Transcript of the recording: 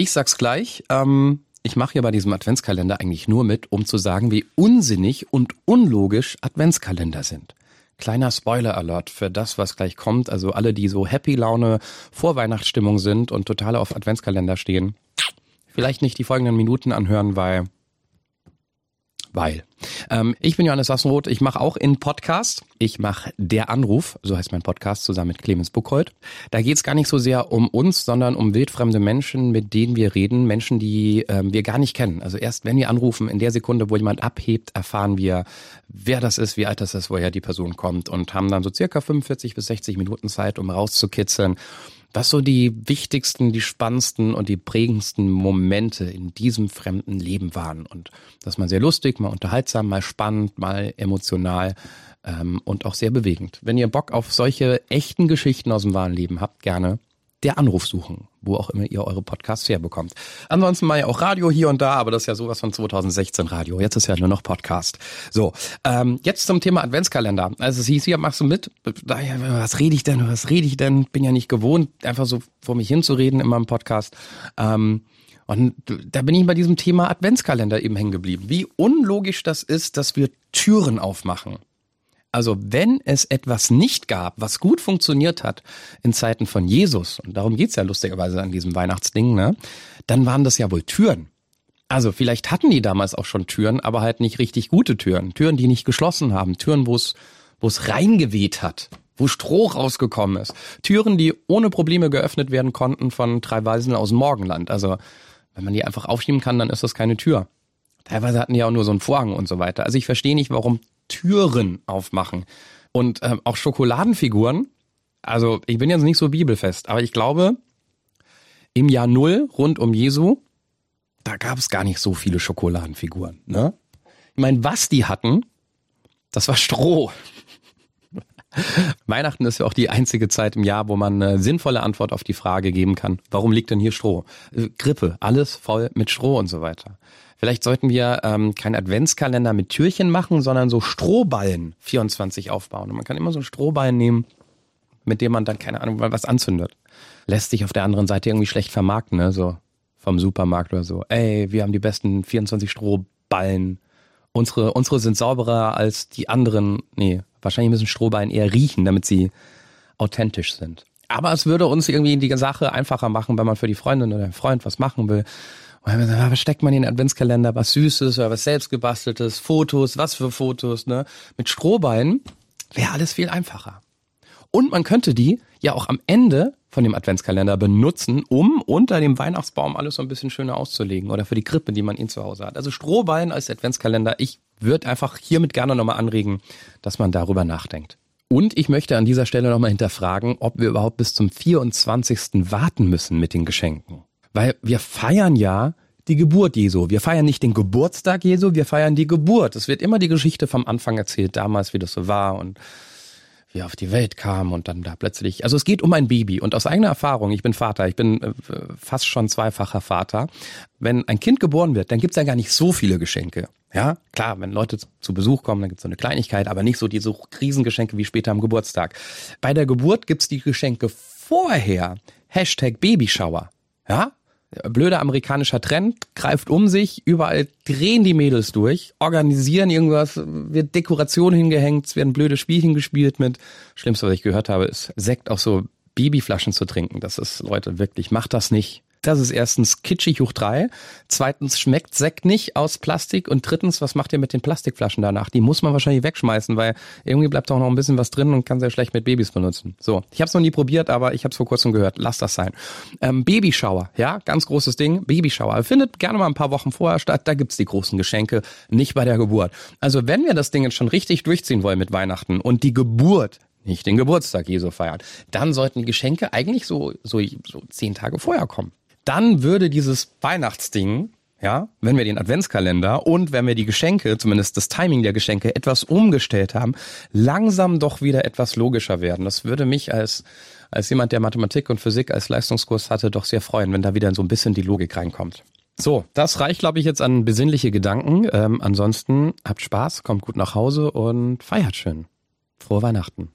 ich sag's gleich. Ähm, ich mache hier bei diesem Adventskalender eigentlich nur mit, um zu sagen, wie unsinnig und unlogisch Adventskalender sind. Kleiner Spoiler-Alert für das, was gleich kommt. Also alle, die so Happy Laune vor Weihnachtsstimmung sind und total auf Adventskalender stehen, vielleicht nicht die folgenden Minuten anhören, weil weil. Ähm, ich bin Johannes Sassenroth, ich mache auch in Podcast. Ich mache Der Anruf, so heißt mein Podcast, zusammen mit Clemens Buchholz. Da geht es gar nicht so sehr um uns, sondern um wildfremde Menschen, mit denen wir reden, Menschen, die ähm, wir gar nicht kennen. Also erst wenn wir anrufen, in der Sekunde, wo jemand abhebt, erfahren wir, wer das ist, wie alt das ist, woher die Person kommt und haben dann so circa 45 bis 60 Minuten Zeit, um rauszukitzeln was so die wichtigsten, die spannendsten und die prägendsten Momente in diesem fremden Leben waren. Und das mal sehr lustig, mal unterhaltsam, mal spannend, mal emotional ähm, und auch sehr bewegend. Wenn ihr Bock auf solche echten Geschichten aus dem wahren Leben habt, gerne der Anruf suchen, wo auch immer ihr eure Podcasts herbekommt. Ansonsten mal ja auch Radio hier und da, aber das ist ja sowas von 2016 Radio. Jetzt ist ja nur noch Podcast. So, ähm, jetzt zum Thema Adventskalender. Also es hieß hier, machst du mit? Was rede ich denn? Was rede ich denn? Bin ja nicht gewohnt, einfach so vor mich hinzureden in meinem Podcast. Ähm, und da bin ich bei diesem Thema Adventskalender eben hängen geblieben. Wie unlogisch das ist, dass wir Türen aufmachen. Also wenn es etwas nicht gab, was gut funktioniert hat in Zeiten von Jesus, und darum geht's ja lustigerweise an diesem Weihnachtsding, ne, dann waren das ja wohl Türen. Also vielleicht hatten die damals auch schon Türen, aber halt nicht richtig gute Türen. Türen, die nicht geschlossen haben. Türen, wo es wo es reingeweht hat, wo Stroh rausgekommen ist. Türen, die ohne Probleme geöffnet werden konnten von drei Weisen aus dem Morgenland. Also wenn man die einfach aufschieben kann, dann ist das keine Tür. Teilweise hatten die auch nur so einen Vorhang und so weiter. Also ich verstehe nicht, warum Türen aufmachen. Und ähm, auch Schokoladenfiguren. Also ich bin jetzt nicht so bibelfest, aber ich glaube, im Jahr Null rund um Jesu, da gab es gar nicht so viele Schokoladenfiguren. Ne? Ich meine, was die hatten, das war Stroh. Weihnachten ist ja auch die einzige Zeit im Jahr, wo man eine sinnvolle Antwort auf die Frage geben kann, warum liegt denn hier Stroh? Äh, Grippe, alles voll mit Stroh und so weiter. Vielleicht sollten wir ähm, keinen Adventskalender mit Türchen machen, sondern so Strohballen 24 aufbauen. Und man kann immer so einen Strohballen nehmen, mit dem man dann, keine Ahnung, was anzündet. Lässt sich auf der anderen Seite irgendwie schlecht vermarkten, ne? So vom Supermarkt oder so. Ey, wir haben die besten 24 Strohballen. Unsere, unsere sind sauberer als die anderen. Nee, wahrscheinlich müssen Strohballen eher riechen, damit sie authentisch sind. Aber es würde uns irgendwie die Sache einfacher machen, wenn man für die Freundin oder den Freund was machen will. Gesagt, was steckt man in den Adventskalender? Was Süßes oder was selbstgebasteltes? Fotos, was für Fotos, ne? Mit Strohbeinen wäre alles viel einfacher. Und man könnte die ja auch am Ende von dem Adventskalender benutzen, um unter dem Weihnachtsbaum alles so ein bisschen schöner auszulegen oder für die Krippe, die man in zu Hause hat. Also Strohballen als Adventskalender. Ich würde einfach hiermit gerne nochmal anregen, dass man darüber nachdenkt. Und ich möchte an dieser Stelle nochmal hinterfragen, ob wir überhaupt bis zum 24. warten müssen mit den Geschenken. Weil wir feiern ja die Geburt Jesu. Wir feiern nicht den Geburtstag Jesu, wir feiern die Geburt. Es wird immer die Geschichte vom Anfang erzählt, damals, wie das so war und wie er auf die Welt kam und dann da plötzlich. Also es geht um ein Baby und aus eigener Erfahrung, ich bin Vater, ich bin äh, fast schon zweifacher Vater. Wenn ein Kind geboren wird, dann gibt's ja gar nicht so viele Geschenke. Ja, klar, wenn Leute zu Besuch kommen, dann gibt's so eine Kleinigkeit, aber nicht so diese Riesengeschenke wie später am Geburtstag. Bei der Geburt gibt's die Geschenke vorher. Hashtag Babyshower. Ja, blöder amerikanischer Trend, greift um sich, überall drehen die Mädels durch, organisieren irgendwas, wird Dekoration hingehängt, es werden blöde Spielchen gespielt mit. Schlimmste, was ich gehört habe, ist Sekt aus so Babyflaschen zu trinken. Das ist, Leute, wirklich, macht das nicht. Das ist erstens kitschig hoch drei. Zweitens schmeckt Sekt nicht aus Plastik. Und drittens, was macht ihr mit den Plastikflaschen danach? Die muss man wahrscheinlich wegschmeißen, weil irgendwie bleibt auch noch ein bisschen was drin und kann sehr schlecht mit Babys benutzen. So, ich habe es noch nie probiert, aber ich habe es vor kurzem gehört. Lass das sein. Ähm, Babyshower, ja, ganz großes Ding. Babyshower findet gerne mal ein paar Wochen vorher statt. Da gibt's die großen Geschenke, nicht bei der Geburt. Also wenn wir das Ding jetzt schon richtig durchziehen wollen mit Weihnachten und die Geburt nicht den Geburtstag Jesu feiern, dann sollten die Geschenke eigentlich so, so, so zehn Tage vorher kommen dann würde dieses Weihnachtsding, ja, wenn wir den Adventskalender und wenn wir die Geschenke, zumindest das Timing der Geschenke, etwas umgestellt haben, langsam doch wieder etwas logischer werden. Das würde mich als, als jemand, der Mathematik und Physik als Leistungskurs hatte, doch sehr freuen, wenn da wieder so ein bisschen die Logik reinkommt. So, das reicht, glaube ich, jetzt an besinnliche Gedanken. Ähm, ansonsten habt Spaß, kommt gut nach Hause und feiert schön. Frohe Weihnachten.